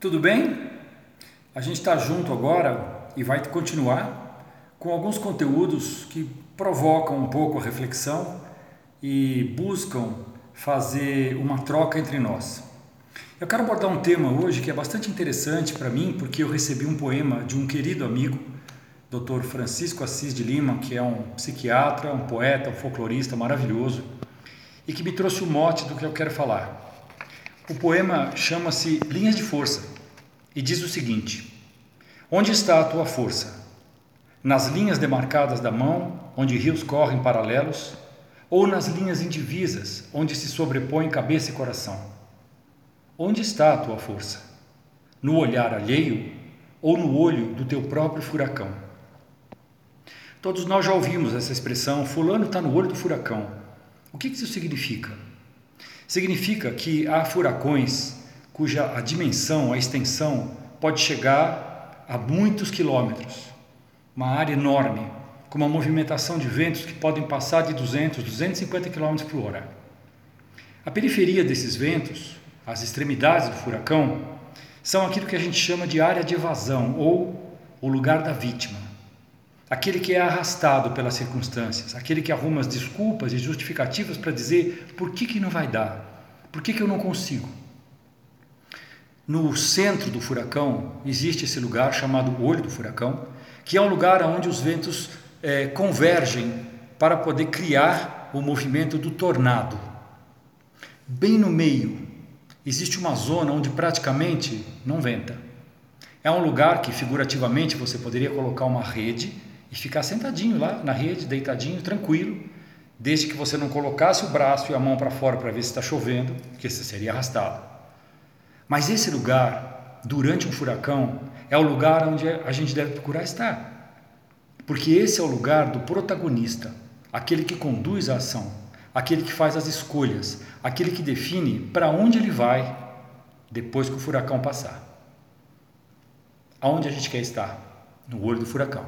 Tudo bem? A gente está junto agora e vai continuar com alguns conteúdos que provocam um pouco a reflexão e buscam fazer uma troca entre nós. Eu quero abordar um tema hoje que é bastante interessante para mim, porque eu recebi um poema de um querido amigo, Dr. Francisco Assis de Lima, que é um psiquiatra, um poeta, um folclorista maravilhoso, e que me trouxe o mote do que eu quero falar. O poema chama-se Linhas de Força e diz o seguinte: Onde está a tua força? Nas linhas demarcadas da mão, onde rios correm paralelos, ou nas linhas indivisas, onde se sobrepõem cabeça e coração? Onde está a tua força? No olhar alheio ou no olho do teu próprio furacão? Todos nós já ouvimos essa expressão: Fulano está no olho do furacão. O que isso significa? Significa que há furacões cuja a dimensão, a extensão pode chegar a muitos quilômetros, uma área enorme, com uma movimentação de ventos que podem passar de 200, 250 km por hora. A periferia desses ventos, as extremidades do furacão, são aquilo que a gente chama de área de evasão ou o lugar da vítima. Aquele que é arrastado pelas circunstâncias, aquele que arruma as desculpas e justificativas para dizer por que, que não vai dar, por que, que eu não consigo. No centro do furacão existe esse lugar chamado olho do furacão, que é um lugar onde os ventos é, convergem para poder criar o movimento do tornado. Bem no meio existe uma zona onde praticamente não venta. É um lugar que figurativamente você poderia colocar uma rede e ficar sentadinho lá na rede, deitadinho, tranquilo, desde que você não colocasse o braço e a mão para fora para ver se está chovendo, porque você seria arrastado. Mas esse lugar, durante um furacão, é o lugar onde a gente deve procurar estar. Porque esse é o lugar do protagonista, aquele que conduz a ação, aquele que faz as escolhas, aquele que define para onde ele vai depois que o furacão passar. Aonde a gente quer estar? No olho do furacão.